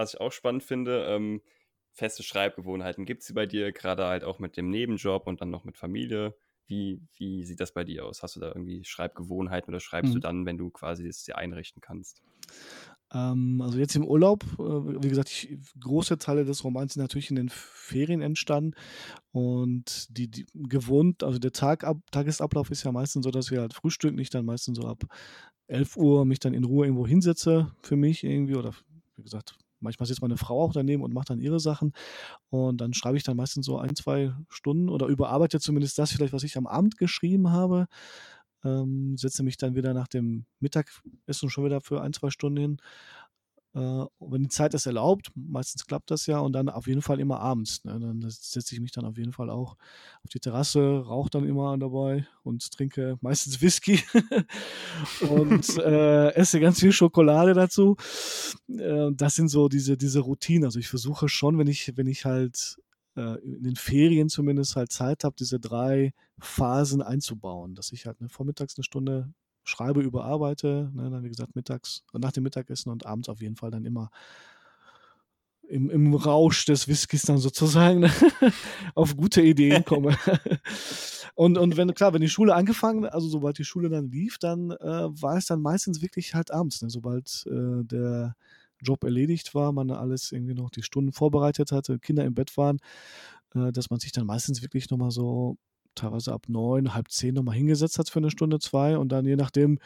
was ich auch spannend finde, ähm, feste Schreibgewohnheiten. Gibt es sie bei dir gerade halt auch mit dem Nebenjob und dann noch mit Familie? Wie, wie sieht das bei dir aus? Hast du da irgendwie Schreibgewohnheiten oder schreibst mhm. du dann, wenn du quasi es dir einrichten kannst? Ähm, also jetzt im Urlaub, äh, wie gesagt, ich, große Teile des Romans sind natürlich in den Ferien entstanden und die, die gewohnt, also der Tag, Tagesablauf ist ja meistens so, dass wir halt frühstücken, ich dann meistens so ab 11 Uhr mich dann in Ruhe irgendwo hinsetze für mich irgendwie oder wie gesagt, manchmal sitzt meine Frau auch daneben und macht dann ihre Sachen und dann schreibe ich dann meistens so ein, zwei Stunden oder überarbeite zumindest das vielleicht, was ich am Abend geschrieben habe ähm, setze mich dann wieder nach dem Mittagessen schon wieder für ein, zwei Stunden hin. Äh, wenn die Zeit es erlaubt, meistens klappt das ja und dann auf jeden Fall immer abends. Ne? Dann setze ich mich dann auf jeden Fall auch auf die Terrasse, rauche dann immer dabei und trinke meistens Whisky und äh, esse ganz viel Schokolade dazu. Äh, das sind so diese, diese Routinen. Also ich versuche schon, wenn ich, wenn ich halt äh, in den Ferien zumindest halt Zeit habe, diese drei Phasen einzubauen, dass ich halt ne, vormittags eine Stunde schreibe, überarbeite, ne, dann wie gesagt mittags, nach dem Mittagessen und abends auf jeden Fall dann immer im, im Rausch des Whiskys dann sozusagen ne, auf gute Ideen komme. und, und wenn, klar, wenn die Schule angefangen, also sobald die Schule dann lief, dann äh, war es dann meistens wirklich halt abends, ne, sobald äh, der Job erledigt war, man alles irgendwie noch die Stunden vorbereitet hatte, Kinder im Bett waren, äh, dass man sich dann meistens wirklich nochmal so teilweise ab neun, halb zehn nochmal hingesetzt hat für eine Stunde, zwei und dann je nachdem,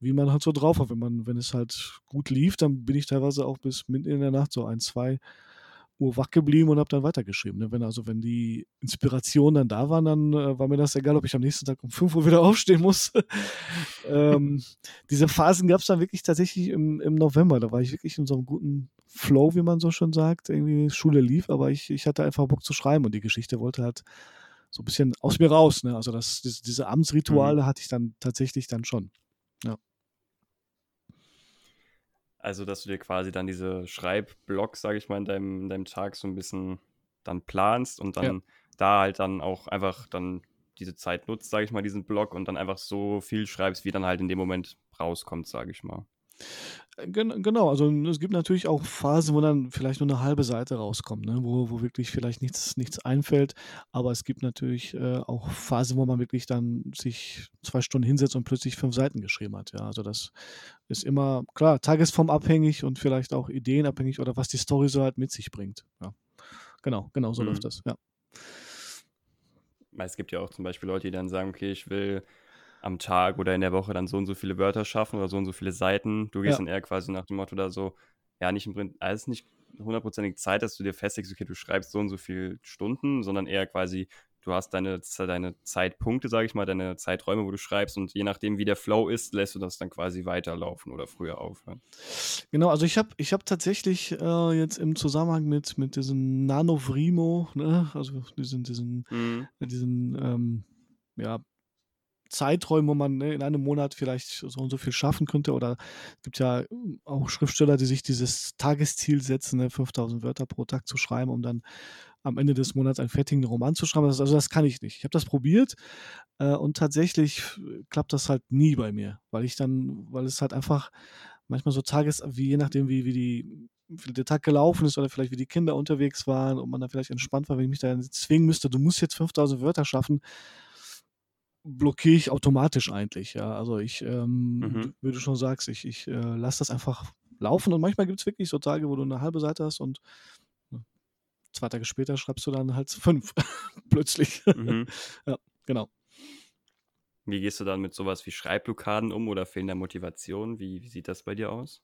wie man halt so drauf hat. Wenn man, wenn es halt gut lief, dann bin ich teilweise auch bis mitten in der Nacht so ein, zwei Uhr wach geblieben und habe dann weitergeschrieben. Ne? Wenn also wenn die Inspiration dann da waren, dann äh, war mir das egal, ob ich am nächsten Tag um 5 Uhr wieder aufstehen muss. ähm, diese Phasen gab es dann wirklich tatsächlich im, im November. Da war ich wirklich in so einem guten Flow, wie man so schon sagt. Irgendwie Schule lief, aber ich, ich hatte einfach Bock zu schreiben und die Geschichte wollte halt so ein bisschen aus mir raus. Ne? Also das, diese Amtsrituale mhm. hatte ich dann tatsächlich dann schon. Ja. Also, dass du dir quasi dann diese Schreibblocks, sage ich mal, in deinem, in deinem Tag so ein bisschen dann planst und dann ja. da halt dann auch einfach dann diese Zeit nutzt, sage ich mal, diesen Block und dann einfach so viel schreibst, wie dann halt in dem Moment rauskommt, sage ich mal. Genau, also es gibt natürlich auch Phasen, wo dann vielleicht nur eine halbe Seite rauskommt, ne? wo, wo wirklich vielleicht nichts, nichts einfällt. Aber es gibt natürlich äh, auch Phasen, wo man wirklich dann sich zwei Stunden hinsetzt und plötzlich fünf Seiten geschrieben hat. Ja, also das ist immer, klar, tagesformabhängig und vielleicht auch ideenabhängig oder was die Story so halt mit sich bringt. Ja. Genau, genau so mhm. läuft das, ja. Es gibt ja auch zum Beispiel Leute, die dann sagen, okay, ich will am Tag oder in der Woche dann so und so viele Wörter schaffen oder so und so viele Seiten. Du gehst ja. dann eher quasi nach dem Motto da so, ja, nicht im Prinzip, alles nicht hundertprozentig Zeit, dass du dir festlegst, okay, du schreibst so und so viele Stunden, sondern eher quasi, du hast deine, deine Zeitpunkte, sage ich mal, deine Zeiträume, wo du schreibst und je nachdem, wie der Flow ist, lässt du das dann quasi weiterlaufen oder früher aufhören. Genau, also ich habe ich hab tatsächlich äh, jetzt im Zusammenhang mit, mit diesem Nanovrimo, ne, also diesen, diesen, mhm. diesen ähm, ja, Zeiträumen, wo man ne, in einem Monat vielleicht so und so viel schaffen könnte. Oder es gibt ja hm, auch Schriftsteller, die sich dieses Tagesziel setzen, ne, 5000 Wörter pro Tag zu schreiben, um dann am Ende des Monats einen fertigen Roman zu schreiben. Also das kann ich nicht. Ich habe das probiert äh, und tatsächlich klappt das halt nie bei mir, weil ich dann, weil es halt einfach manchmal so Tages, wie je nachdem, wie, wie die wie der Tag gelaufen ist oder vielleicht wie die Kinder unterwegs waren und man da vielleicht entspannt war, wenn ich mich da zwingen müsste, du musst jetzt 5000 Wörter schaffen, blockiere ich automatisch eigentlich. Ja, also ich, ähm, mhm. wie du schon sagst, ich, ich äh, lasse das einfach laufen und manchmal gibt es wirklich so Tage, wo du eine halbe Seite hast und zwei Tage später schreibst du dann halt fünf plötzlich. Mhm. ja, genau. Wie gehst du dann mit sowas wie Schreibblockaden um oder fehlender Motivation? Wie, wie sieht das bei dir aus?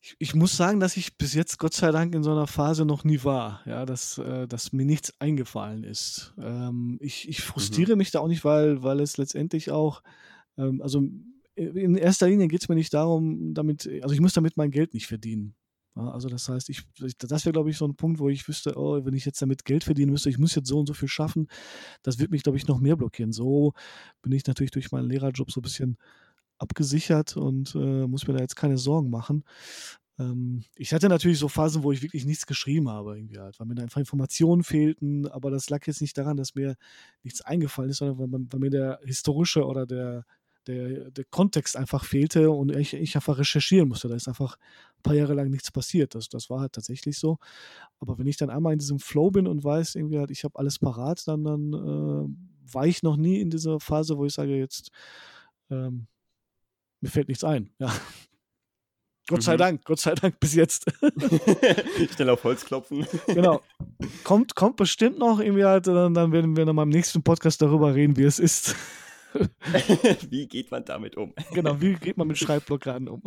Ich, ich, muss sagen, dass ich bis jetzt Gott sei Dank in so einer Phase noch nie war, ja, dass, äh, dass mir nichts eingefallen ist. Ähm, ich, ich frustriere mhm. mich da auch nicht, weil, weil es letztendlich auch, ähm, also in erster Linie geht es mir nicht darum, damit, also ich muss damit mein Geld nicht verdienen. Ja, also das heißt, ich, das wäre, glaube ich, so ein Punkt, wo ich wüsste, oh, wenn ich jetzt damit Geld verdienen müsste, ich muss jetzt so und so viel schaffen, das wird mich, glaube ich, noch mehr blockieren. So bin ich natürlich durch meinen Lehrerjob so ein bisschen abgesichert und äh, muss mir da jetzt keine Sorgen machen. Ähm, ich hatte natürlich so Phasen, wo ich wirklich nichts geschrieben habe, irgendwie halt, weil mir da einfach Informationen fehlten, aber das lag jetzt nicht daran, dass mir nichts eingefallen ist, sondern weil, weil mir der historische oder der, der, der Kontext einfach fehlte und ich, ich einfach recherchieren musste. Da ist einfach ein paar Jahre lang nichts passiert. Das, das war halt tatsächlich so. Aber wenn ich dann einmal in diesem Flow bin und weiß, irgendwie halt, ich habe alles parat, dann, dann äh, war ich noch nie in dieser Phase, wo ich sage, jetzt ähm, mir fällt nichts ein. Ja. Gott sei mhm. Dank, Gott sei Dank bis jetzt. Schnell auf Holz klopfen. genau. Kommt, kommt bestimmt noch irgendwie halt, dann, dann werden wir in meinem nächsten Podcast darüber reden, wie es ist. wie geht man damit um? Genau, wie geht man mit Schreibblockaden um?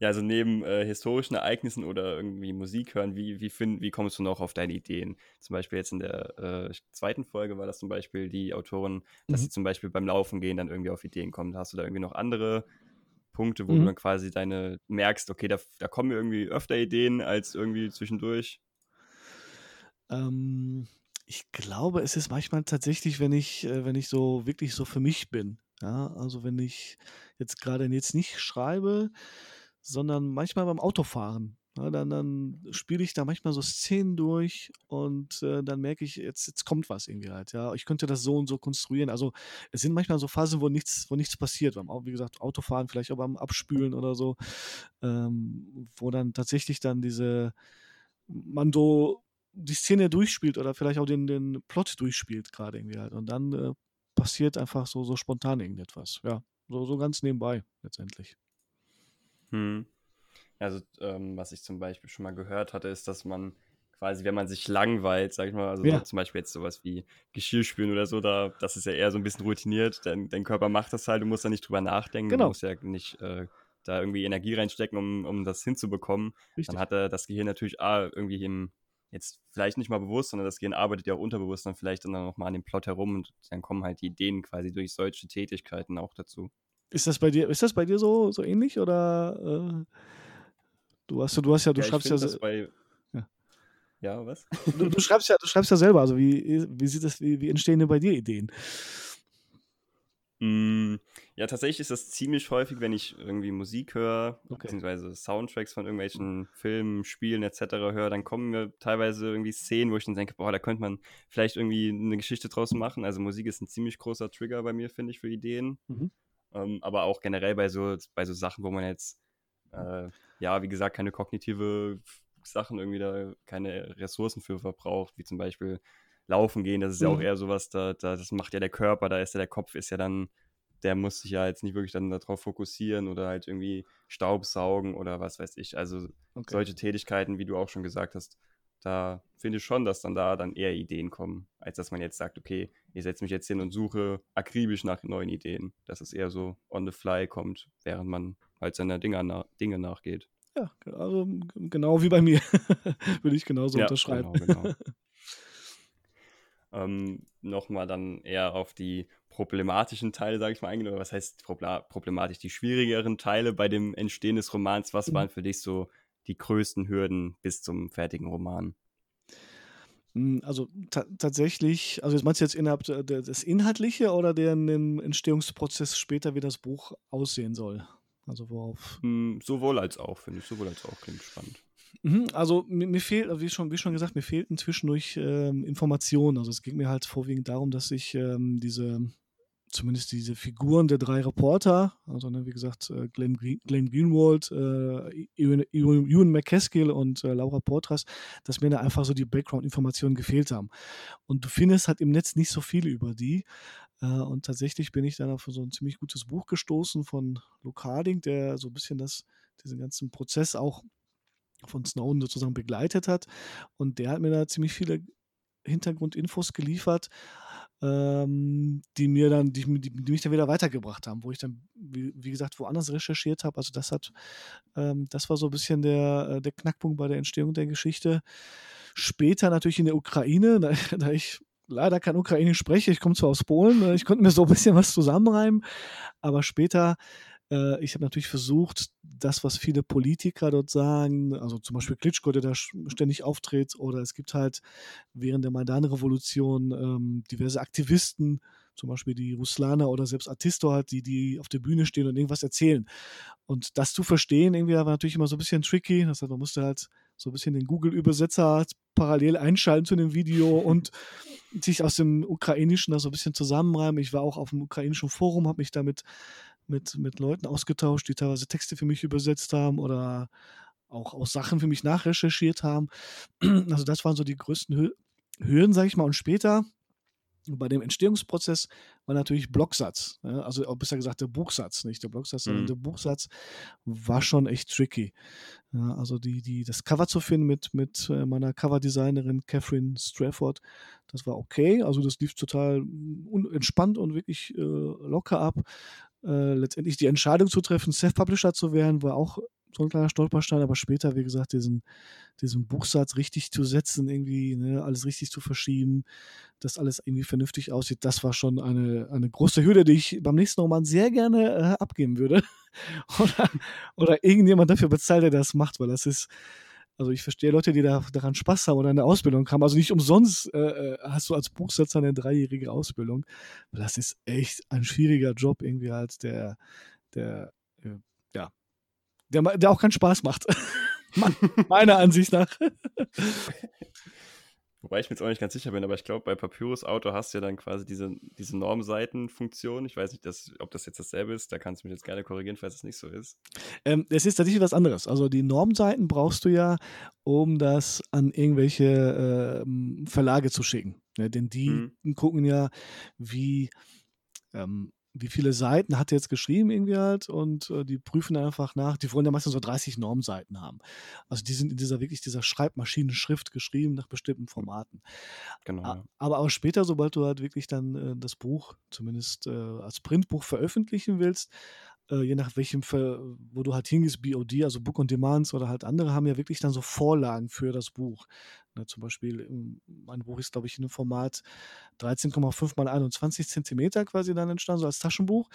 Ja, also neben äh, historischen Ereignissen oder irgendwie Musik hören, wie, wie, find, wie kommst du noch auf deine Ideen? Zum Beispiel jetzt in der äh, zweiten Folge war das zum Beispiel die Autorin, dass mhm. sie zum Beispiel beim Laufen gehen dann irgendwie auf Ideen kommt. Hast du da irgendwie noch andere Punkte, wo mhm. du dann quasi deine merkst, okay, da, da kommen mir irgendwie öfter Ideen als irgendwie zwischendurch? Ähm, ich glaube, es ist manchmal tatsächlich, wenn ich, äh, wenn ich so wirklich so für mich bin. Ja, also wenn ich jetzt gerade jetzt nicht schreibe, sondern manchmal beim Autofahren. Ja, dann dann spiele ich da manchmal so Szenen durch und äh, dann merke ich, jetzt, jetzt kommt was irgendwie halt. Ja, ich könnte das so und so konstruieren. Also es sind manchmal so Phasen, wo nichts, wo nichts passiert. Beim, wie gesagt, Autofahren, vielleicht auch beim Abspülen oder so, ähm, wo dann tatsächlich dann diese man so die Szene durchspielt oder vielleicht auch den, den Plot durchspielt gerade irgendwie halt. Und dann äh, passiert einfach so, so spontan irgendetwas. Ja, so, so ganz nebenbei letztendlich. Hm. Also, ähm, was ich zum Beispiel schon mal gehört hatte, ist, dass man quasi, wenn man sich langweilt, sag ich mal, also ja. so zum Beispiel jetzt sowas wie Geschirrspülen oder so, da, das ist ja eher so ein bisschen routiniert, dein, dein Körper macht das halt, du musst da nicht drüber nachdenken, genau. du musst ja nicht äh, da irgendwie Energie reinstecken, um, um das hinzubekommen. Richtig. Dann hat er das Gehirn natürlich ah, irgendwie im, jetzt vielleicht nicht mal bewusst, sondern das Gehirn arbeitet ja auch unterbewusst dann vielleicht dann noch mal an dem Plot herum und dann kommen halt die Ideen quasi durch solche Tätigkeiten auch dazu. Ist das bei dir, ist das bei dir so, so ähnlich oder äh Du hast, du hast ja, du ja, schreibst ja, bei, ja. Ja, was? Du, du, schreibst ja, du schreibst ja selber. Also wie, wie sieht das, wie, wie entstehen denn bei dir Ideen? Mm, ja, tatsächlich ist das ziemlich häufig, wenn ich irgendwie Musik höre, okay. beziehungsweise Soundtracks von irgendwelchen Filmen, Spielen etc. höre, dann kommen mir teilweise irgendwie Szenen, wo ich dann denke, boah, da könnte man vielleicht irgendwie eine Geschichte draus machen. Also Musik ist ein ziemlich großer Trigger bei mir, finde ich, für Ideen. Mhm. Ähm, aber auch generell bei so, bei so Sachen, wo man jetzt äh, ja, wie gesagt, keine kognitive Sachen irgendwie da, keine Ressourcen für verbraucht, wie zum Beispiel Laufen gehen, das ist mhm. ja auch mhm. eher sowas, da, da, das macht ja der Körper, da ist ja der Kopf, ist ja dann, der muss sich ja jetzt nicht wirklich dann darauf fokussieren oder halt irgendwie Staubsaugen oder was weiß ich. Also okay. solche Tätigkeiten, wie du auch schon gesagt hast, da finde ich schon, dass dann da dann eher Ideen kommen, als dass man jetzt sagt, okay, ich setze mich jetzt hin und suche akribisch nach neuen Ideen. Dass es eher so on the fly kommt, während man halt seiner Dinge, na Dinge nachgeht. Ja, also genau wie bei mir. Würde ich genauso ja, unterschreiben. Genau, genau. ähm, Nochmal dann eher auf die problematischen Teile, sage ich mal, eingehen. Oder was heißt problematisch? Die schwierigeren Teile bei dem Entstehen des Romans. Was mhm. waren für dich so die größten Hürden bis zum fertigen Roman? Hm, also tatsächlich, also meinst du jetzt innerhalb des Inhaltliche oder den Entstehungsprozess später, wie das Buch aussehen soll? Also worauf? Hm, sowohl als auch, finde ich. Sowohl als auch klingt spannend. Mhm, also mir, mir, fehlt, wie schon, wie schon gesagt, mir fehlten zwischendurch ähm, Informationen. Also es ging mir halt vorwiegend darum, dass ich ähm, diese, zumindest diese Figuren der drei Reporter, also ne, wie gesagt, äh, Glenn, Green, Glenn Greenwald, äh, Ewan, Ewan McCaskill und äh, Laura Portras, dass mir da einfach so die Background-Informationen gefehlt haben. Und du findest halt im Netz nicht so viel über die. Äh, und tatsächlich bin ich dann auf so ein ziemlich gutes Buch gestoßen von Luke Harding, der so ein bisschen das, diesen ganzen Prozess auch von Snowden sozusagen begleitet hat. Und der hat mir da ziemlich viele Hintergrundinfos geliefert, ähm, die mir dann, die, die, die, mich dann wieder weitergebracht haben, wo ich dann, wie, wie gesagt, woanders recherchiert habe. Also das hat, ähm, das war so ein bisschen der, äh, der Knackpunkt bei der Entstehung der Geschichte. Später natürlich in der Ukraine, da, da ich leider kein Ukrainisch spreche. Ich komme zwar aus Polen, äh, ich konnte mir so ein bisschen was zusammenreimen, aber später, äh, ich habe natürlich versucht, das, was viele Politiker dort sagen, also zum Beispiel Klitschko, der da ständig auftritt, oder es gibt halt während der Maidan-Revolution ähm, diverse Aktivisten, zum Beispiel die Ruslana oder selbst Artisto halt, die, die auf der Bühne stehen und irgendwas erzählen. Und das zu verstehen, irgendwie war natürlich immer so ein bisschen tricky. Das heißt, man musste halt so ein bisschen den Google-Übersetzer parallel einschalten zu dem Video und sich aus dem Ukrainischen da so ein bisschen zusammenreimen. Ich war auch auf dem ukrainischen Forum, habe mich damit mit, mit Leuten ausgetauscht, die teilweise Texte für mich übersetzt haben oder auch, auch Sachen für mich nachrecherchiert haben. Also das waren so die größten Hü Hürden, sage ich mal. Und später bei dem Entstehungsprozess war natürlich Blocksatz, ja, also besser gesagt der Buchsatz, nicht der Blocksatz, sondern Mhm. der Buchsatz war schon echt tricky. Also die, die, das Cover zu finden mit, mit äh, meiner Coverdesignerin Catherine Strafford, das war okay. Also das lief total mm, entspannt und wirklich äh, locker ab. Äh, letztendlich die Entscheidung zu treffen, Self-Publisher zu werden, war auch so ein kleiner Stolperstein, aber später, wie gesagt, diesen, diesen Buchsatz richtig zu setzen, irgendwie, ne, alles richtig zu verschieben, dass alles irgendwie vernünftig aussieht, das war schon eine, eine große Hürde, die ich beim nächsten Roman sehr gerne äh, abgeben würde. oder, oder irgendjemand dafür bezahlt, der das macht, weil das ist, also ich verstehe Leute, die da, daran Spaß haben oder eine Ausbildung haben. Also nicht umsonst äh, äh hast du als Buchsetzer eine dreijährige Ausbildung. Das ist echt ein schwieriger Job irgendwie halt, der, der, äh, ja, der, der auch keinen Spaß macht. Meiner Ansicht nach. Wobei ich mir jetzt auch nicht ganz sicher bin, aber ich glaube, bei Papyrus Auto hast du ja dann quasi diese, diese Normseitenfunktion. Ich weiß nicht, dass, ob das jetzt dasselbe ist. Da kannst du mich jetzt gerne korrigieren, falls es nicht so ist. Ähm, es ist tatsächlich was anderes. Also die Normseiten brauchst du ja, um das an irgendwelche äh, Verlage zu schicken. Ne? Denn die Mhm. gucken ja, wie, ähm, wie viele Seiten hat er jetzt geschrieben irgendwie halt und äh, die prüfen einfach nach. Die wollen ja meistens so 30 Normseiten haben. Also die sind in dieser wirklich dieser Schreibmaschinenschrift geschrieben nach bestimmten Formaten. Genau. Ja. Aber auch später, sobald du halt wirklich dann äh, das Buch zumindest äh, als Printbuch veröffentlichen willst, äh, je nach welchem, Ver wo du halt hingehst, BOD, also Book on Demands oder halt andere haben ja wirklich dann so Vorlagen für das Buch. Ne, zum Beispiel, ähm, mein Buch ist, glaube ich, in einem Format 13,5 mal 21 Zentimeter quasi dann entstanden, so als Taschenbuch.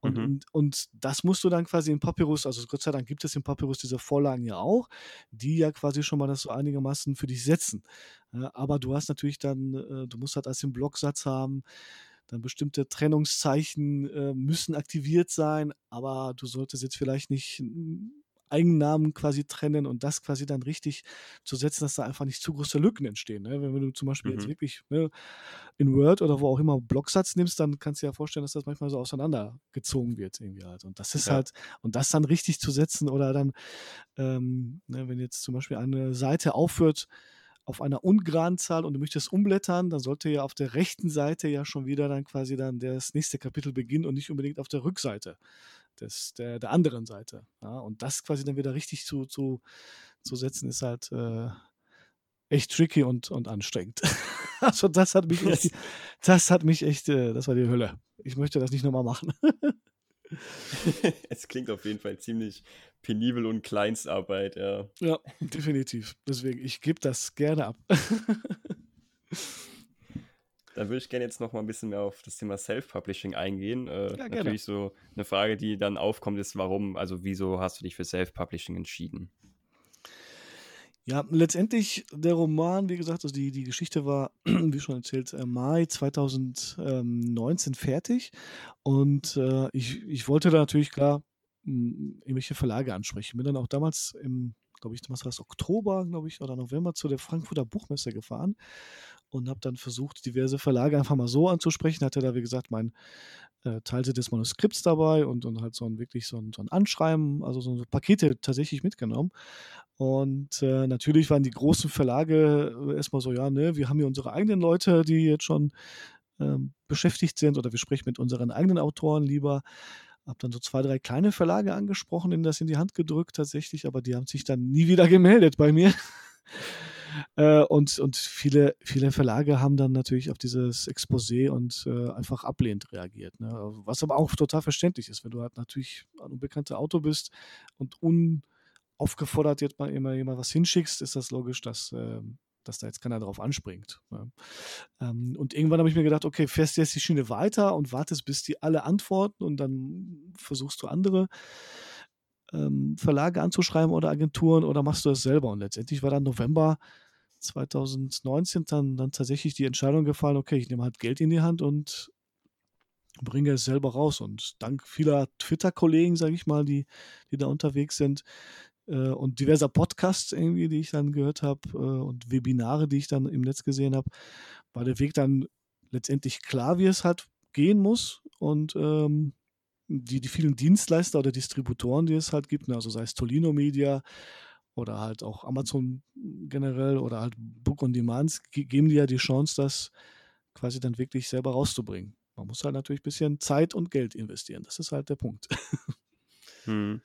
Und, Mhm. und, und das musst du dann quasi in Papyrus, also Gott sei Dank gibt es in Papyrus diese Vorlagen ja auch, die ja quasi schon mal das so einigermaßen für dich setzen. Ja, aber du hast natürlich dann, äh, du musst halt als den Blocksatz haben, dann bestimmte Trennungszeichen äh, müssen aktiviert sein, aber du solltest jetzt vielleicht nicht mm, Eigennamen quasi trennen und das quasi dann richtig zu setzen, dass da einfach nicht zu große Lücken entstehen. Ne? Wenn, du zum Beispiel jetzt Mhm. wirklich ne, in Word oder wo auch immer einen Blocksatz nimmst, dann kannst du dir ja vorstellen, dass das manchmal so auseinandergezogen wird irgendwie halt. Und das ist Ja. halt, und das dann richtig zu setzen oder dann, ähm, ne, wenn jetzt zum Beispiel eine Seite aufhört auf einer ungeraden Zahl und du möchtest umblättern, dann sollte ja auf der rechten Seite ja schon wieder dann quasi dann das nächste Kapitel beginnen und nicht unbedingt auf der Rückseite des, der, der anderen Seite. Ja? Und das quasi dann wieder richtig zu, zu, zu setzen, ist halt äh, echt tricky und, und anstrengend. also das hat mich echt, das hat mich echt, äh, das war die Hölle. Ich möchte das nicht nochmal machen. es klingt auf jeden Fall ziemlich penibel und Kleinstarbeit, ja. ja, definitiv. Deswegen, ich gebe das gerne ab. Dann würde ich gerne jetzt noch mal ein bisschen mehr auf das Thema Self-Publishing eingehen. Äh, Ja, gerne. natürlich so eine Frage, die dann aufkommt, ist, warum, also wieso hast du dich für Self-Publishing entschieden? Ja, letztendlich der Roman, wie gesagt, also die, die Geschichte war, wie schon erzählt, äh, Mai 2019 fertig. Und äh, ich, ich wollte da natürlich klar m, irgendwelche Verlage ansprechen. Bin dann auch damals im, glaube ich, damals war es Oktober, glaube ich, oder November zu der Frankfurter Buchmesse gefahren und habe dann versucht, diverse Verlage einfach mal so anzusprechen. Hatte da, wie gesagt, mein äh, Teilte des Manuskripts dabei und, und halt so ein wirklich so ein, so ein Anschreiben, also so Pakete tatsächlich mitgenommen. Und äh, natürlich waren die großen Verlage äh, erstmal so, ja, ne, wir haben hier unsere eigenen Leute, die jetzt schon ähm, beschäftigt sind oder wir sprechen mit unseren eigenen Autoren lieber. Hab dann so zwei, drei kleine Verlage angesprochen, ihnen das in die Hand gedrückt tatsächlich, aber die haben sich dann nie wieder gemeldet bei mir. Äh, und, und viele, viele Verlage haben dann natürlich auf dieses Exposé und äh, einfach ablehnend reagiert. Ne? Was aber auch total verständlich ist, wenn du halt natürlich ein unbekannter Autor bist und unaufgefordert jetzt mal immer jemand was hinschickst, ist das logisch, dass, ähm, dass da jetzt keiner drauf anspringt. Ne? Ähm, und irgendwann habe ich mir gedacht, okay, fährst du jetzt die Schiene weiter und wartest, bis die alle antworten und dann versuchst du andere ähm, Verlage anzuschreiben oder Agenturen oder machst du das selber? Und letztendlich war dann November 2019 dann, dann tatsächlich die Entscheidung gefallen, okay, ich nehme halt Geld in die Hand und bringe es selber raus. Und dank vieler Twitter-Kollegen, sage ich mal, die, die da unterwegs sind, äh, und diverser Podcasts irgendwie, die ich dann gehört habe äh, und Webinare, die ich dann im Netz gesehen habe, war der Weg dann letztendlich klar, wie es halt gehen muss. Und ähm, die, die vielen Dienstleister oder Distributoren, die es halt gibt, ne, also sei es Tolino Media oder halt auch Amazon generell oder halt Book on Demand, geben dir ja die Chance, das quasi dann wirklich selber rauszubringen. Man muss halt natürlich ein bisschen Zeit und Geld investieren. Das ist halt der Punkt. Hm.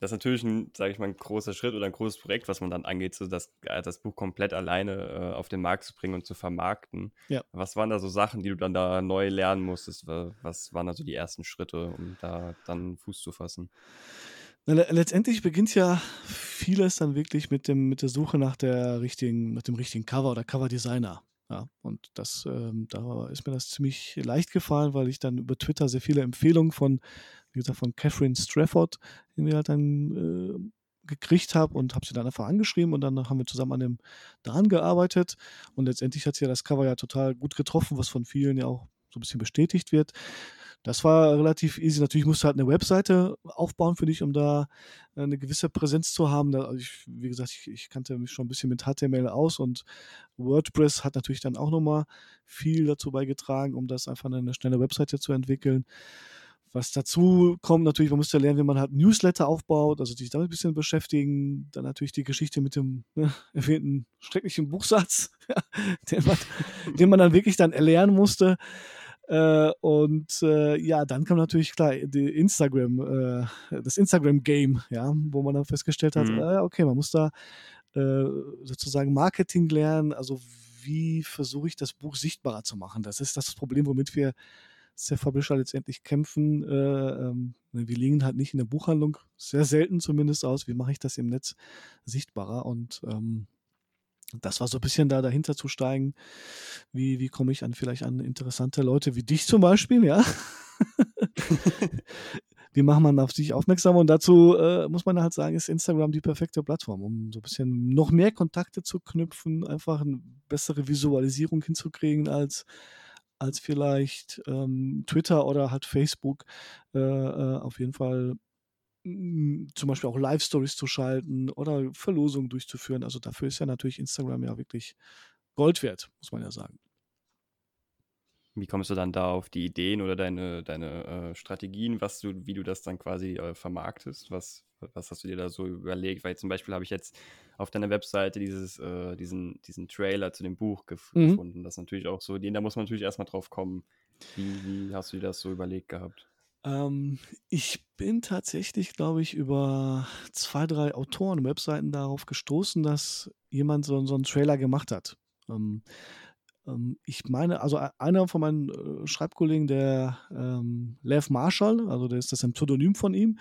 Das ist natürlich ein, sage ich mal, ein großer Schritt oder ein großes Projekt, was man dann angeht, so das, äh, das Buch komplett alleine äh, auf den Markt zu bringen und zu vermarkten. Ja. Was waren da so Sachen, die du dann da neu lernen musstest? Was waren da so die ersten Schritte, um da dann Fuß zu fassen? Letztendlich beginnt ja vieles dann wirklich mit, dem, mit der Suche nach, der richtigen, nach dem richtigen Cover oder Coverdesigner. Ja, und das, ähm, da ist mir das ziemlich leicht gefallen, weil ich dann über Twitter sehr viele Empfehlungen von wie gesagt, von Catherine Strafford, wir halt dann äh, gekriegt habe und habe sie dann einfach angeschrieben und dann haben wir zusammen an dem dran gearbeitet und letztendlich hat sie ja das Cover ja total gut getroffen, was von vielen ja auch so ein bisschen bestätigt wird. Das war relativ easy. Natürlich musst du halt eine Webseite aufbauen für dich, um da äh, eine gewisse Präsenz zu haben. Da, also ich, wie gesagt, ich, ich, kannte mich schon ein bisschen mit HTML aus und WordPress hat natürlich dann auch nochmal viel dazu beigetragen, um das einfach eine schnelle Webseite zu entwickeln. Was dazu kommt, natürlich, man muss ja lernen, wie man halt Newsletter aufbaut, also sich damit ein bisschen beschäftigen. Dann natürlich die Geschichte mit dem ne, erwähnten schrecklichen Buchsatz, den, man, den, man, dann wirklich dann erlernen musste. Äh, und äh, ja, dann kam natürlich klar die Instagram, äh, das Instagram-Game, ja, wo man dann festgestellt hat, mhm. Äh, okay, man muss da äh, sozusagen Marketing lernen, also wie versuche ich das Buch sichtbarer zu machen. Das ist das Problem, womit wir Self-Publisher letztendlich kämpfen. Äh, ähm, wir liegen halt nicht in der Buchhandlung, sehr selten zumindest aus. Wie mache ich das im Netz sichtbarer? Und ähm, das war so ein bisschen da dahinter zu steigen. Wie, wie komme ich an vielleicht an interessante Leute wie dich zum Beispiel, ja? wie macht man auf sich aufmerksam? Und dazu äh, muss man halt sagen, ist Instagram die perfekte Plattform, um so ein bisschen noch mehr Kontakte zu knüpfen, einfach eine bessere Visualisierung hinzukriegen als als vielleicht ähm, Twitter oder halt Facebook. Äh, äh, auf jeden Fall zum Beispiel auch Live-Stories zu schalten oder Verlosungen durchzuführen. Also dafür ist ja natürlich Instagram ja wirklich Gold wert, muss man ja sagen. Wie kommst du dann da auf die Ideen oder deine, deine äh, Strategien, was du, wie du das dann quasi äh, vermarktest? Was, was hast du dir da so überlegt? Weil zum Beispiel habe ich jetzt auf deiner Webseite dieses, äh, diesen, diesen Trailer zu dem Buch gef mhm. gefunden. Das ist natürlich auch so, da muss man natürlich erstmal drauf kommen. Wie, wie hast du dir das so überlegt gehabt? Ähm, ich bin tatsächlich, glaube ich, über zwei, drei Autoren-Webseiten darauf gestoßen, dass jemand so, so einen Trailer gemacht hat. Ähm, ähm, ich meine, also einer von meinen äh, Schreibkollegen, der ähm, Lev Marshall, also der ist das ein Pseudonym von ihm,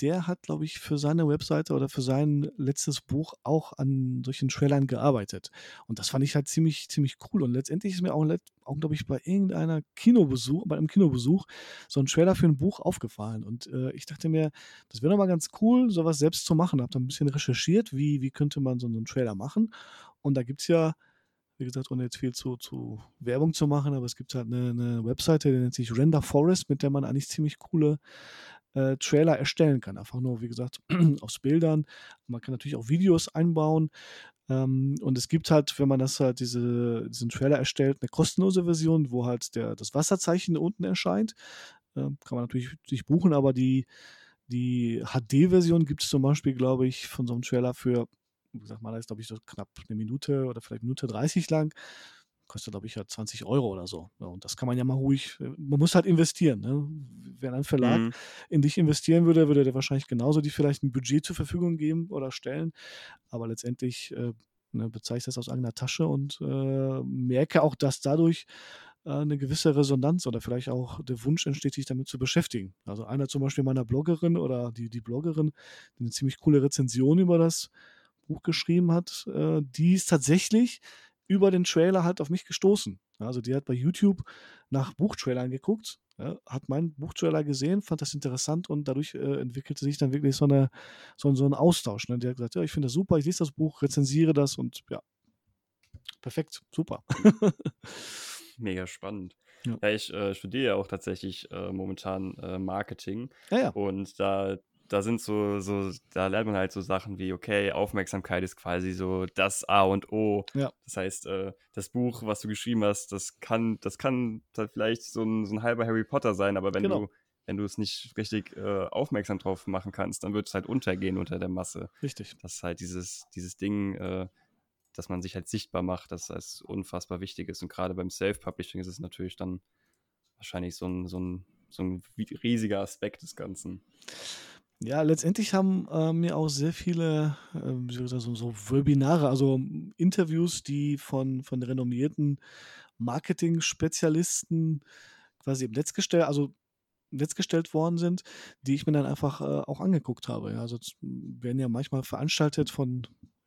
der hat, glaube ich, für seine Webseite oder für sein letztes Buch auch an solchen Trailern gearbeitet. Und das fand ich halt ziemlich, ziemlich cool. Und letztendlich ist mir auch, auch glaube ich, bei irgendeiner Kinobesuch, bei einem Kinobesuch, so ein Trailer für ein Buch aufgefallen. Und äh, ich dachte mir, das wäre doch mal ganz cool, sowas selbst zu machen. Hab dann ein bisschen recherchiert, wie, wie könnte man so einen Trailer machen. Und da gibt es ja wie gesagt, ohne jetzt viel zu, zu Werbung zu machen, aber es gibt halt eine, eine Webseite, die nennt sich Render Forest, mit der man eigentlich ziemlich coole äh, Trailer erstellen kann. Einfach nur, wie gesagt, aus Bildern. Man kann natürlich auch Videos einbauen. Ähm, und es gibt halt, wenn man das halt diese, diesen Trailer erstellt, eine kostenlose Version, wo halt der, das Wasserzeichen unten erscheint. Ähm, kann man natürlich sich buchen, aber die, die HD-Version gibt es zum Beispiel, glaube ich, von so einem Trailer für wie gesagt, mal ist, glaube ich, so knapp eine Minute oder vielleicht Minute 30 lang. Kostet, glaube ich, ja 20 Euro oder so. Ja, und das kann man ja mal ruhig, äh, man muss halt investieren. Ne? Wenn ein Verlag mhm. in dich investieren würde, würde der wahrscheinlich genauso die vielleicht ein Budget zur Verfügung geben oder stellen. Aber letztendlich äh, ne, bezeichne ich das aus eigener Tasche und äh, merke auch, dass dadurch äh, eine gewisse Resonanz oder vielleicht auch der Wunsch entsteht, sich damit zu beschäftigen. Also einer zum Beispiel meiner Bloggerin oder die, die Bloggerin, die eine ziemlich coole Rezension über das Buch geschrieben hat, äh, die ist tatsächlich über den Trailer halt auf mich gestoßen. Also die hat bei YouTube nach Buchtrailern geguckt, ja, hat meinen Buchtrailer gesehen, fand das interessant und dadurch äh, entwickelte sich dann wirklich so, eine, so, so ein Austausch. Ne? Die hat gesagt, ja, ich finde das super, ich lese das Buch, rezensiere das und ja, perfekt, super. Mega spannend. Ja, ja ich äh, studiere ja auch tatsächlich äh, momentan äh, Marketing. Ja, ja. Und da, da sind so, so, da lernt man halt so Sachen wie, okay, Aufmerksamkeit ist quasi so das A und O. Ja. Das heißt, äh, das Buch, was du geschrieben hast, das kann, das kann vielleicht so ein, so ein halber Harry Potter sein, aber wenn Genau. du wenn du es nicht richtig äh, aufmerksam drauf machen kannst, dann wird es halt untergehen unter der Masse. Richtig. Das ist halt dieses, dieses Ding, äh, dass man sich halt sichtbar macht, dass das unfassbar wichtig ist. Und gerade beim Self-Publishing ist es natürlich dann wahrscheinlich so ein, so ein, so ein riesiger Aspekt des Ganzen. Ja, letztendlich haben äh, mir auch sehr viele äh, so, so Webinare, also Interviews, die von, von renommierten Marketing-Spezialisten quasi im Netz gestellt, also im Netz gestellt worden sind, die ich mir dann einfach äh, auch angeguckt habe. Ja, also werden ja manchmal veranstaltet von,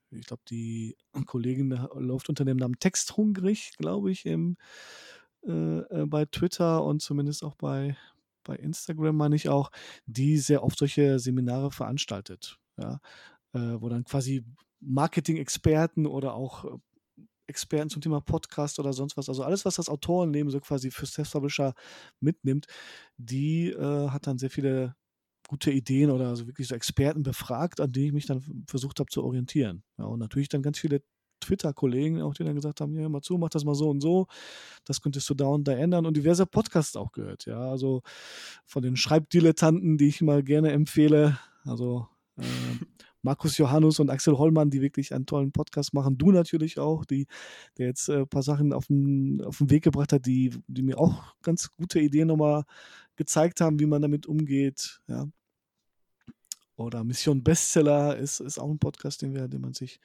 ich glaube, die Kollegin läuft unter dem Namen Texthungrig, glaube ich, im, äh, äh, bei Twitter und zumindest auch bei, bei Instagram, meine ich auch, die sehr oft solche Seminare veranstaltet. Ja, äh, wo dann quasi Marketing-Experten oder auch äh, Experten zum Thema Podcast oder sonst was, also alles, was das Autorenleben so quasi für Self-Publisher mitnimmt, die äh, hat dann sehr viele gute Ideen oder also wirklich so Experten befragt, an denen ich mich dann versucht habe zu orientieren. Ja, und natürlich dann ganz viele Twitter-Kollegen, auch die dann gesagt haben, ja, hör mal zu, mach das mal so und so, das könntest du da und da ändern und diverse Podcasts auch gehört, ja, also von den Schreibdilettanten, die ich mal gerne empfehle, also äh, Markus Johannes und Axel Hollmann, die wirklich einen tollen Podcast machen. Du natürlich auch, die, der jetzt äh, ein paar Sachen auf den, auf den Weg gebracht hat, die, die mir auch ganz gute Ideen nochmal gezeigt haben, wie man damit umgeht. Ja. Oder Mission Bestseller ist, ist auch ein Podcast, den, wir, den man sich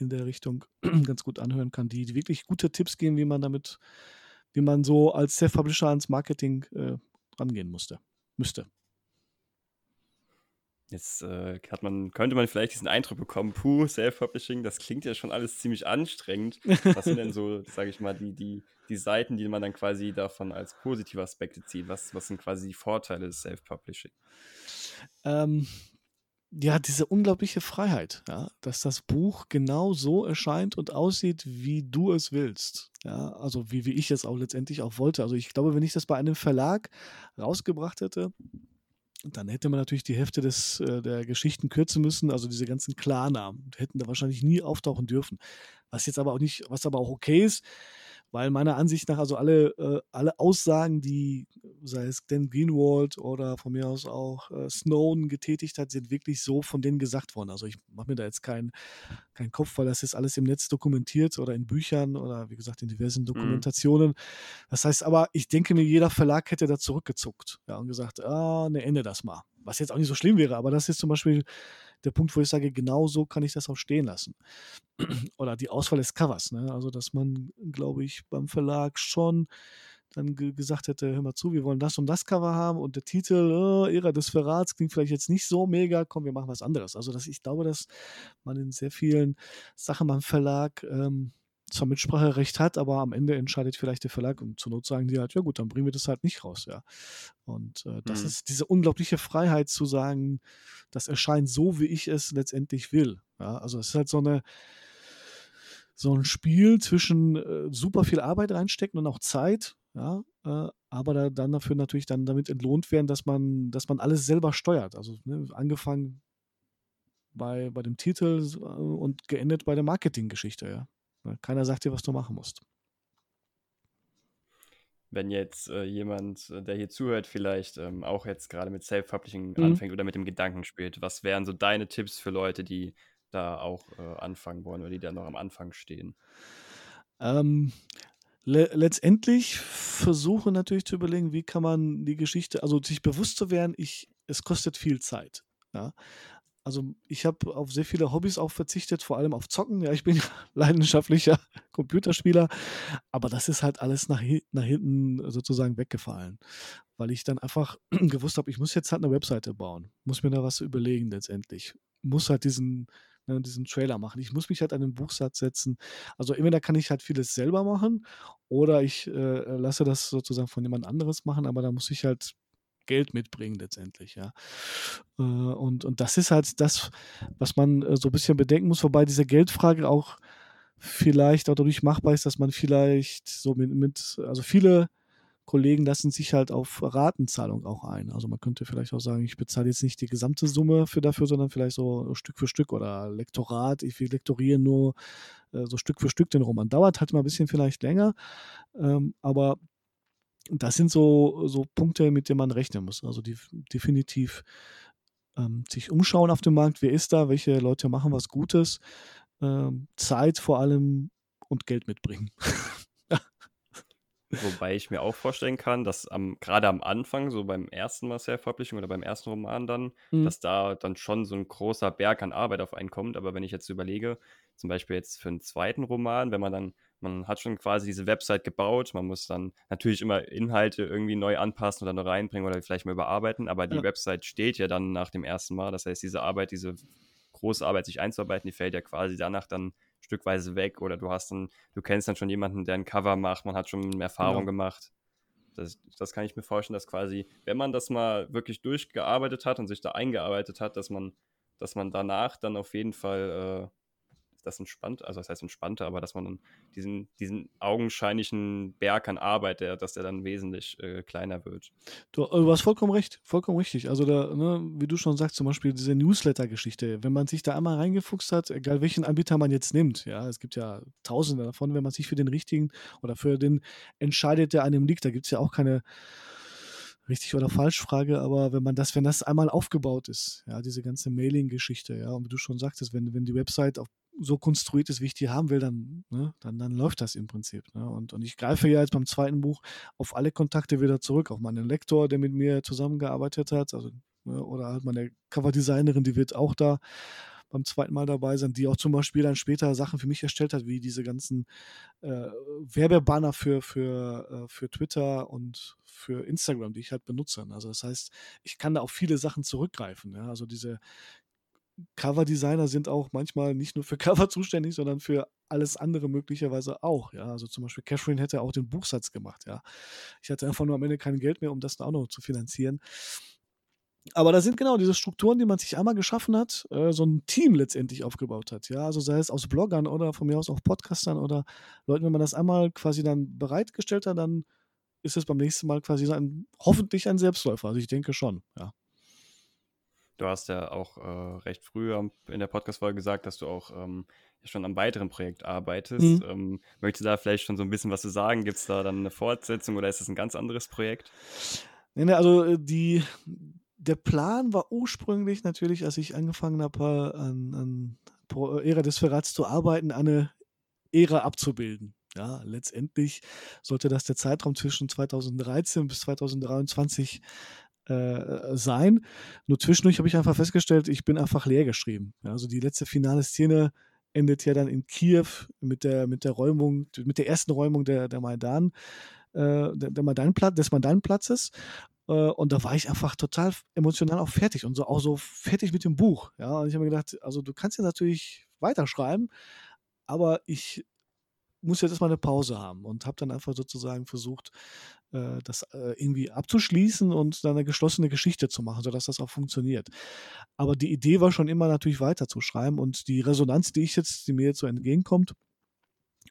in der Richtung ganz gut anhören kann, die, die wirklich gute Tipps geben, wie man damit, wie man so als Self-Publisher ans Marketing äh, rangehen musste, müsste. Jetzt äh, hat man, könnte man vielleicht diesen Eindruck bekommen, puh, Self-Publishing, das klingt ja schon alles ziemlich anstrengend. Was sind denn so, sage ich mal, die, die, die Seiten, die man dann quasi davon als positive Aspekte zieht? Was, was sind quasi die Vorteile des Self-Publishing? Ähm, ja, diese unglaubliche Freiheit, ja, dass das Buch genau so erscheint und aussieht, wie du es willst. Ja, also wie, wie ich es auch letztendlich auch wollte. Also ich glaube, wenn ich das bei einem Verlag rausgebracht hätte, dann hätte man natürlich die Hälfte des, äh, der Geschichten kürzen müssen, also diese ganzen Klarnamen hätten da wahrscheinlich nie auftauchen dürfen. Was jetzt aber auch nicht, was aber auch okay ist, weil meiner Ansicht nach also alle, äh, alle Aussagen, die, sei es Dan Greenwald oder von mir aus auch äh, Snowden getätigt hat, sind wirklich so von denen gesagt worden. Also ich mache mir da jetzt keinen kein Kopf, weil das ist alles im Netz dokumentiert oder in Büchern oder wie gesagt in diversen Dokumentationen. Mhm. Das heißt aber, ich denke mir, jeder Verlag hätte da zurückgezuckt ja, und gesagt, ah, ne, ende das mal. Was jetzt auch nicht so schlimm wäre, aber das ist zum Beispiel der Punkt, wo ich sage, genau so kann ich das auch stehen lassen. Oder die Auswahl des Covers. Ne? Also, dass man, glaube ich, beim Verlag schon dann gesagt hätte, hör mal zu, wir wollen das und das Cover haben und der Titel, oh, Ära des Verrats, klingt vielleicht jetzt nicht so mega, komm, wir machen was anderes. Also, dass ich glaube, dass man in sehr vielen Sachen beim Verlag ähm, zwar Mitspracherecht hat, aber am Ende entscheidet vielleicht der Verlag und zur Not sagen die halt, ja gut, dann bringen wir das halt nicht raus, ja. Und äh, das mhm. ist diese unglaubliche Freiheit zu sagen, das erscheint so, wie ich es letztendlich will. Ja, also es ist halt so eine so ein Spiel zwischen äh, super viel Arbeit reinstecken und auch Zeit, ja, äh, aber da, dann dafür natürlich dann damit entlohnt werden, dass man, dass man alles selber steuert. Also ne, angefangen bei, bei dem Titel und geendet bei der Marketinggeschichte, ja. Keiner sagt dir, was du machen musst. Wenn jetzt äh, jemand, der hier zuhört, vielleicht ähm, auch jetzt gerade mit Self-Publishing mhm. anfängt oder mit dem Gedanken spielt, was wären so deine Tipps für Leute, die da auch äh, anfangen wollen oder die da noch am Anfang stehen? Ähm, le letztendlich versuche natürlich zu überlegen, wie kann man die Geschichte, also sich bewusst zu werden, ich, es kostet viel Zeit. Ja? Also ich habe auf sehr viele Hobbys auch verzichtet, vor allem auf Zocken. Ja, ich bin leidenschaftlicher Computerspieler, aber das ist halt alles nach, nach hinten sozusagen weggefallen, weil ich dann einfach gewusst habe, ich muss jetzt halt eine Webseite bauen, muss mir da was überlegen letztendlich, muss halt diesen, ne, diesen Trailer machen, ich muss mich halt an den Buchsatz setzen. Also entweder kann ich halt vieles selber machen oder ich äh, lasse das sozusagen von jemand anderes machen, aber da muss ich halt Geld mitbringen letztendlich, ja. Äh, und, und das ist halt das, was man äh, so ein bisschen bedenken muss, wobei diese Geldfrage auch vielleicht auch dadurch machbar ist, dass man vielleicht so mit, mit also viele Kollegen lassen sich halt auf Ratenzahlung auch ein. Also man könnte vielleicht auch sagen, ich bezahle jetzt nicht die gesamte Summe für dafür, sondern vielleicht so Stück für Stück oder Lektorat. Ich lektoriere nur äh, so Stück für Stück den Roman. Dauert halt mal ein bisschen vielleicht länger, ähm, aber das sind so, so Punkte, mit denen man rechnen muss. Also die, definitiv ähm, sich umschauen auf dem Markt, wer ist da, welche Leute machen was Gutes, ähm, Zeit vor allem und Geld mitbringen. Wobei ich mir auch vorstellen kann, dass am, gerade am Anfang, so beim ersten Marcel-Veröffentlichung oder beim ersten Roman dann, mhm. dass da dann schon so ein großer Berg an Arbeit auf einen kommt. Aber wenn ich jetzt überlege, zum Beispiel jetzt für einen zweiten Roman, wenn man dann, man hat schon quasi diese Website gebaut, man muss dann natürlich immer Inhalte irgendwie neu anpassen oder neu reinbringen oder vielleicht mal überarbeiten, aber die ja. Website steht ja dann nach dem ersten Mal. Das heißt, diese Arbeit, diese große Arbeit, sich einzuarbeiten, die fällt ja quasi danach dann stückweise weg oder du hast dann, du kennst dann schon jemanden, der ein Cover macht, man hat schon Erfahrung genau. gemacht. Das, das kann ich mir vorstellen, dass quasi, wenn man das mal wirklich durchgearbeitet hat und sich da eingearbeitet hat, dass man, dass man danach dann auf jeden Fall äh, das entspannt, also das heißt entspannter, aber dass man dann diesen, diesen augenscheinlichen Berg an Arbeit, der, dass der dann wesentlich äh, kleiner wird. Du, äh, du, hast vollkommen recht, vollkommen richtig. Also da, ne, wie du schon sagst, zum Beispiel diese Newsletter-Geschichte, wenn man sich da einmal reingefuchst hat, egal welchen Anbieter man jetzt nimmt, ja, es gibt ja tausende davon, wenn man sich für den richtigen oder für den entscheidet, der einem liegt, da gibt es ja auch keine richtig oder falsch Frage, aber wenn man das, wenn das einmal aufgebaut ist, ja, diese ganze Mailing-Geschichte, ja, und wie du schon sagtest, wenn, wenn die Website auf so konstruiert ist, wie ich die haben will, dann, ne, dann, dann läuft das im Prinzip. Ne? Und, und ich greife ja jetzt beim zweiten Buch auf alle Kontakte wieder zurück, auf meinen Lektor, der mit mir zusammengearbeitet hat, also, ne, oder halt meine Coverdesignerin, die wird auch da beim zweiten Mal dabei sein, die auch zum Beispiel dann später Sachen für mich erstellt hat, wie diese ganzen äh, Werbebanner für, für, äh, für Twitter und für Instagram, die ich halt benutze. Also das heißt, ich kann da auf viele Sachen zurückgreifen. Ja? Also diese Cover-Designer sind auch manchmal nicht nur für Cover zuständig, sondern für alles andere möglicherweise auch. Ja, also zum Beispiel Catherine hätte auch den Buchsatz gemacht. Ja, ich hatte einfach nur am Ende kein Geld mehr, um das auch noch zu finanzieren. Aber da sind genau diese Strukturen, die man sich einmal geschaffen hat, äh, so ein Team letztendlich aufgebaut hat. Ja, also sei es aus Bloggern oder von mir aus auch Podcastern oder Leuten, wenn man das einmal quasi dann bereitgestellt hat, dann ist es beim nächsten Mal quasi ein, hoffentlich ein Selbstläufer. Also ich denke schon, ja. Du hast ja auch äh, recht früh in der Podcast-Folge gesagt, dass du auch ähm, schon am weiteren Projekt arbeitest. Mhm. Ähm, möchtest du da vielleicht schon so ein bisschen was zu sagen? Gibt es da dann eine Fortsetzung oder ist das ein ganz anderes Projekt? Nee, nee, also äh, die, der Plan war ursprünglich natürlich, als ich angefangen habe, an, an Ära des Verrats zu arbeiten, eine Ära abzubilden. Ja, letztendlich sollte das der Zeitraum zwischen 2013 bis 2023 äh, sein. Nur zwischendurch habe ich einfach festgestellt, ich bin einfach leer geschrieben. Also die letzte finale Szene endet ja dann in Kiew mit der, mit der Räumung, mit der ersten Räumung der, der Maidan, äh, der, Maidanplatz, des Maidanplatzes. Äh, und da war ich einfach total emotional auch fertig und so auch so fertig mit dem Buch. Ja, und ich habe mir gedacht, also du kannst ja natürlich weiterschreiben, aber ich muss jetzt erstmal eine Pause haben und habe dann einfach sozusagen versucht, äh, das äh, irgendwie abzuschließen und dann eine geschlossene Geschichte zu machen, sodass das auch funktioniert. Aber die Idee war schon immer natürlich weiterzuschreiben und die Resonanz, die ich jetzt, die mir jetzt so entgegenkommt,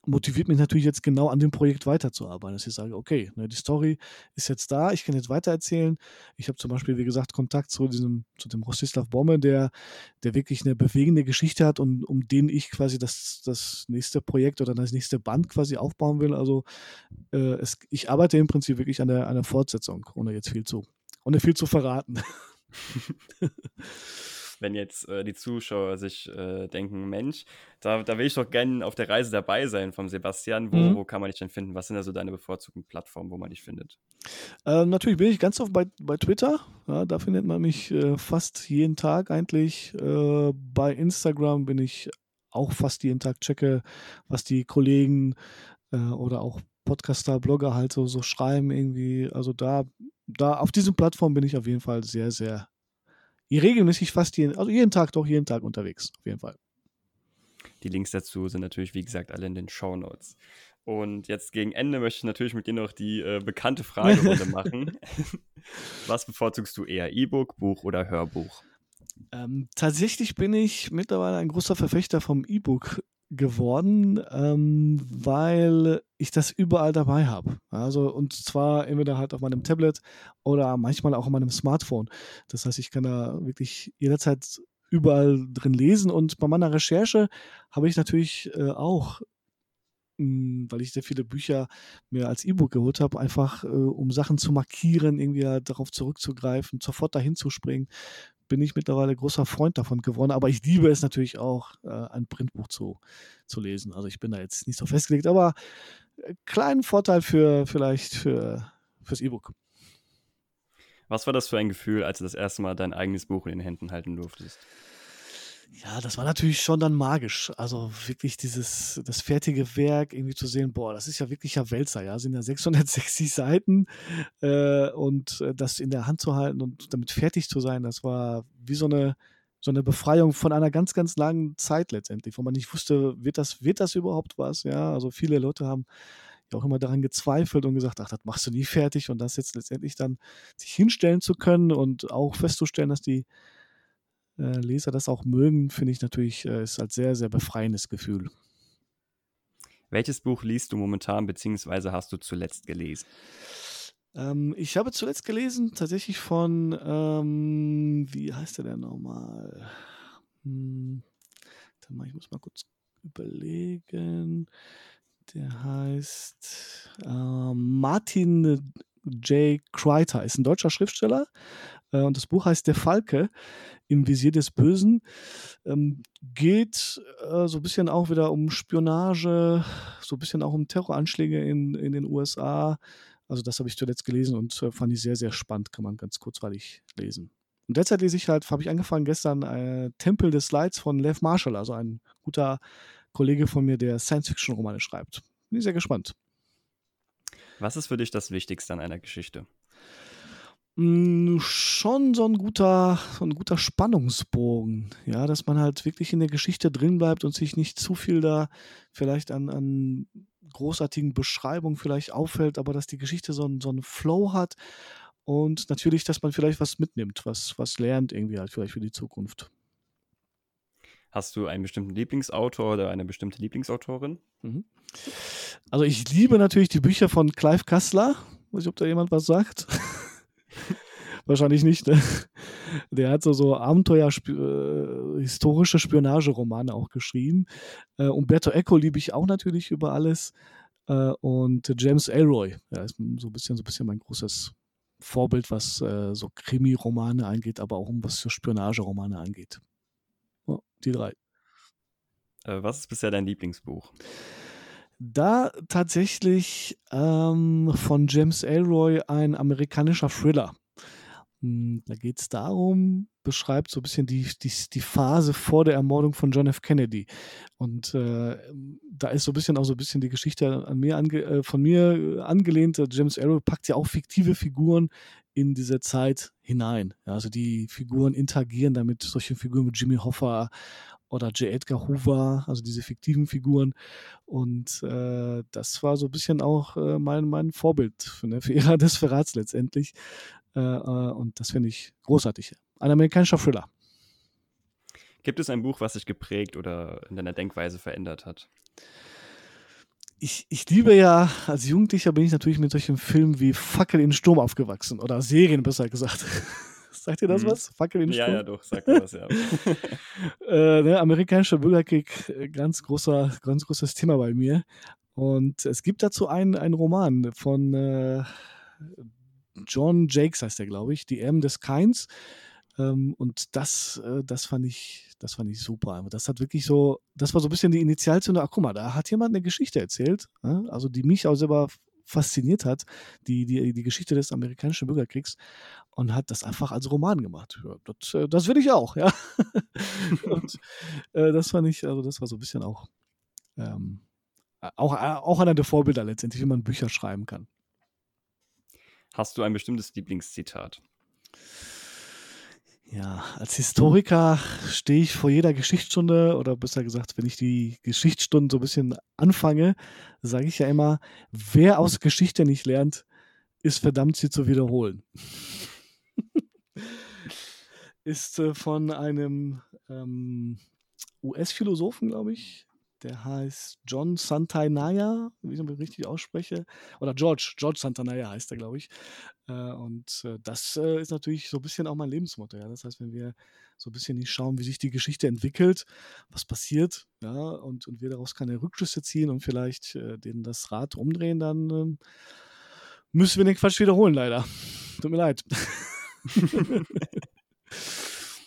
motiviert mich natürlich jetzt genau an dem Projekt weiterzuarbeiten, dass ich sage, okay, ne, die Story ist jetzt da, ich kann jetzt weitererzählen. Ich habe zum Beispiel, wie gesagt, Kontakt zu diesem, zu dem Rostislav Bomme, der, der wirklich eine bewegende Geschichte hat und um den ich quasi das, das nächste Projekt oder das nächste Band quasi aufbauen will. Also äh, es, ich arbeite im Prinzip wirklich an der, an der Fortsetzung, ohne jetzt viel zu, ohne viel zu verraten. wenn jetzt äh, die Zuschauer sich äh, denken, Mensch, da, da will ich doch gerne auf der Reise dabei sein vom Sebastian. Wo, mhm. wo kann man dich denn finden? Was sind da so deine bevorzugten Plattformen, wo man dich findet? Äh, natürlich bin ich ganz oft bei, bei Twitter. Ja, da findet man mich äh, fast jeden Tag eigentlich. Äh, bei Instagram bin ich auch fast jeden Tag checke, was die Kollegen äh, oder auch Podcaster, Blogger halt so, so schreiben irgendwie. Also da, da auf diesen Plattformen bin ich auf jeden Fall sehr, sehr regelmäßig fast jeden, also jeden Tag doch jeden Tag unterwegs, auf jeden Fall. Die Links dazu sind natürlich, wie gesagt, alle in den Show Notes. Und jetzt gegen Ende möchte ich natürlich mit dir noch die äh, bekannte Fragerunde machen. Was bevorzugst du eher, E-Book, Buch oder Hörbuch? Ähm, tatsächlich bin ich mittlerweile ein großer Verfechter vom E-Book geworden, ähm, weil ich das überall dabei habe. Also und zwar entweder halt auf meinem Tablet oder manchmal auch auf meinem Smartphone. Das heißt, ich kann da wirklich jederzeit überall drin lesen und bei meiner Recherche habe ich natürlich äh, auch hm, weil ich sehr viele Bücher mir als E-Book geholt habe, einfach äh, um Sachen zu markieren, irgendwie halt darauf zurückzugreifen, sofort dahin zu springen, bin ich mittlerweile großer Freund davon geworden. Aber ich liebe es natürlich auch, äh, ein Printbuch zu, zu lesen. Also ich bin da jetzt nicht so festgelegt, aber äh, kleinen Vorteil für vielleicht für, fürs E-Book. Was war das für ein Gefühl, als du das erste Mal dein eigenes Buch in den Händen halten durftest? Ja, das war natürlich schon dann magisch. Also wirklich dieses, das fertige Werk irgendwie zu sehen, boah, das ist ja wirklich ja Wälzer, ja, sind ja 660 Seiten äh, und äh, das in der Hand zu halten und damit fertig zu sein, das war wie so eine, so eine Befreiung von einer ganz, ganz langen Zeit letztendlich, wo man nicht wusste, wird das, wird das überhaupt was, ja, also viele Leute haben ja auch immer daran gezweifelt und gesagt, ach, das machst du nie fertig und das jetzt letztendlich dann sich hinstellen zu können und auch festzustellen, dass die äh, Leser das auch mögen, finde ich natürlich, äh, ist halt sehr, sehr befreiendes Gefühl. Welches Buch liest du momentan, beziehungsweise hast du zuletzt gelesen? Ähm, ich habe zuletzt gelesen, tatsächlich von, ähm, wie heißt der denn nochmal? Hm, ich muss mal kurz überlegen. Der heißt äh, Martin J. Kreiter, ist ein deutscher Schriftsteller. Äh, und das Buch heißt Der Falke im Visier des Bösen. Ähm, geht äh, so ein bisschen auch wieder um Spionage, so ein bisschen auch um Terroranschläge in, in den USA. Also das habe ich zuletzt gelesen und äh, fand ich sehr, sehr spannend, kann man ganz kurzweilig lesen. Und derzeit lese ich halt, habe ich angefangen gestern, äh, Tempel des Lights von Lev Marshall, also ein guter Kollege von mir, der Science-Fiction-Romane schreibt. Bin ich sehr gespannt. Was ist für dich das Wichtigste an einer Geschichte? Hm, schon so ein guter, so ein guter Spannungsbogen, ja, dass man halt wirklich in der Geschichte drin bleibt und sich nicht zu viel da vielleicht an, an großartigen Beschreibungen vielleicht auffällt, aber dass die Geschichte so, einen, so einen Flow hat und natürlich, dass man vielleicht was mitnimmt, was, was lernt irgendwie halt vielleicht für die Zukunft. Hast du einen bestimmten Lieblingsautor oder eine bestimmte Lieblingsautorin? Mhm. Also ich liebe natürlich die Bücher von Clive Kassler. Weiß ich, ob da jemand was sagt. Wahrscheinlich nicht. Ne? Der hat so, so Abenteuer, äh, historische Spionageromane auch geschrieben. Äh, Umberto Eco liebe ich auch natürlich über alles. Äh, und James Elroy, ja, ist so ein bisschen, so ein bisschen mein großes Vorbild, was äh, so Krimi-Romane angeht, aber auch was so Spionageromane angeht. Ja, die drei. Äh, was ist bisher dein Lieblingsbuch? Da tatsächlich ähm, von James Elroy ein amerikanischer Thriller. Hm, da geht es darum, beschreibt so ein bisschen die, die, die Phase vor der Ermordung von John F. Kennedy. Und äh, da ist so ein bisschen auch so ein bisschen die Geschichte an mir ange, äh, von mir angelehnt. James Arrow packt ja auch fiktive Figuren in diese Zeit hinein. Ja, also die Figuren interagieren damit, solche Figuren wie Jimmy Hoffa oder J. Edgar Hoover, also diese fiktiven Figuren. Und äh, das war so ein bisschen auch äh, mein, mein Vorbild für, ne, für Ära des Verrats letztendlich. Äh, äh, und das finde ich großartig. Ein amerikanischer Thriller. Gibt es ein Buch, was sich geprägt oder in deiner Denkweise verändert hat? Ich, ich liebe ja, als Jugendlicher bin ich natürlich mit solchen Filmen wie Fackel in Sturm aufgewachsen. Oder Serien, besser gesagt. Sagt ihr das mhm. was? Fackel in Sturm? Ja, ja, doch, sagt mir was, ja. äh, ne, amerikanischer Bürgerkrieg, äh, ganz, großer, ganz großes Thema bei mir. Und es gibt dazu einen, einen Roman von äh, John Jakes heißt der, glaube ich, die M des Keins. Ähm, und das, äh, das fand ich, das fand ich super. Das hat wirklich so, das war so ein bisschen die Initialzündung. Ach, guck mal, da hat jemand eine Geschichte erzählt, also die mich auch selber fasziniert hat, die, die, die Geschichte des amerikanischen Bürgerkriegs und hat das einfach als Roman gemacht. Ja, das, äh, das will ich auch, ja. und äh, das fand ich, also das war so ein bisschen auch, ähm, auch, auch einer der Vorbilder letztendlich, wie man Bücher schreiben kann. Hast du ein bestimmtes Lieblingszitat? Ja, als Historiker stehe ich vor jeder Geschichtsstunde oder besser gesagt, wenn ich die Geschichtsstunden so ein bisschen anfange, sage ich ja immer, wer aus Geschichte nicht lernt, ist verdammt, sie zu wiederholen. ist äh, von einem ähm, US-Philosophen, glaube ich, der heißt John Santanaya, wie ich das richtig ausspreche. Oder George, George Santanaya heißt er, glaube ich. Äh, und äh, das äh, ist natürlich so ein bisschen auch mein Lebensmotto. Ja? Das heißt, wenn wir so ein bisschen schauen, wie sich die Geschichte entwickelt, was passiert, ja, und, und wir daraus keine Rückschlüsse ziehen und vielleicht äh, denen das Rad umdrehen, dann äh, müssen wir den Quatsch wiederholen, leider. Tut mir leid.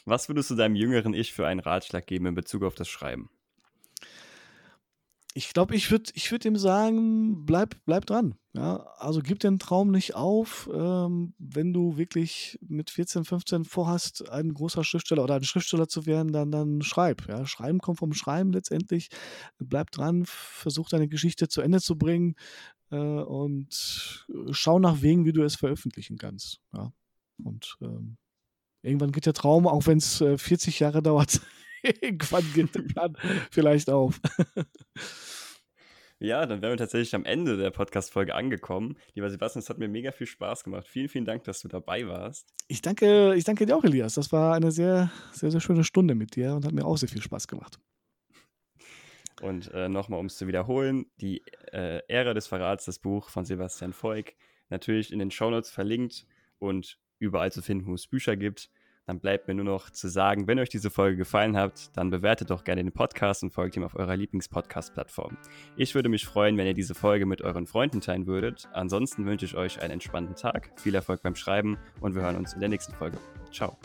Was würdest du deinem jüngeren Ich für einen Ratschlag geben in Bezug auf das Schreiben? Ich glaube, ich würde ich würd ihm sagen, bleib, bleib dran. Ja, also gib den Traum nicht auf, ähm, wenn du wirklich mit 14, 15 vorhast, ein großer Schriftsteller oder ein Schriftsteller zu werden, dann, dann schreib. Ja. Schreiben kommt vom Schreiben letztendlich. Bleib dran, versuch deine Geschichte zu Ende zu bringen äh, und schau nach Wegen, wie du es veröffentlichen kannst. Ja. Und ähm, irgendwann geht der Traum, auch wenn es äh, 40 Jahre dauert, irgendwann geht der Plan vielleicht auf. Ja, dann wären wir tatsächlich am Ende der Podcast-Folge angekommen. Lieber Sebastian, es hat mir mega viel Spaß gemacht. Vielen, vielen Dank, dass du dabei warst. Ich danke, ich danke dir auch, Elias. Das war eine sehr, sehr, sehr schöne Stunde mit dir und hat mir auch sehr viel Spaß gemacht. Und äh, nochmal, um es zu wiederholen, die äh, Ära des Verrats, das Buch von Sebastian Voigt, natürlich in den Shownotes verlinkt und überall zu finden, wo es Bücher gibt. Dann bleibt mir nur noch zu sagen, wenn euch diese Folge gefallen hat, dann bewertet doch gerne den Podcast und folgt ihm auf eurer Lieblingspodcast-Plattform. Ich würde mich freuen, wenn ihr diese Folge mit euren Freunden teilen würdet. Ansonsten wünsche ich euch einen entspannten Tag, viel Erfolg beim Schreiben und wir hören uns in der nächsten Folge. Ciao.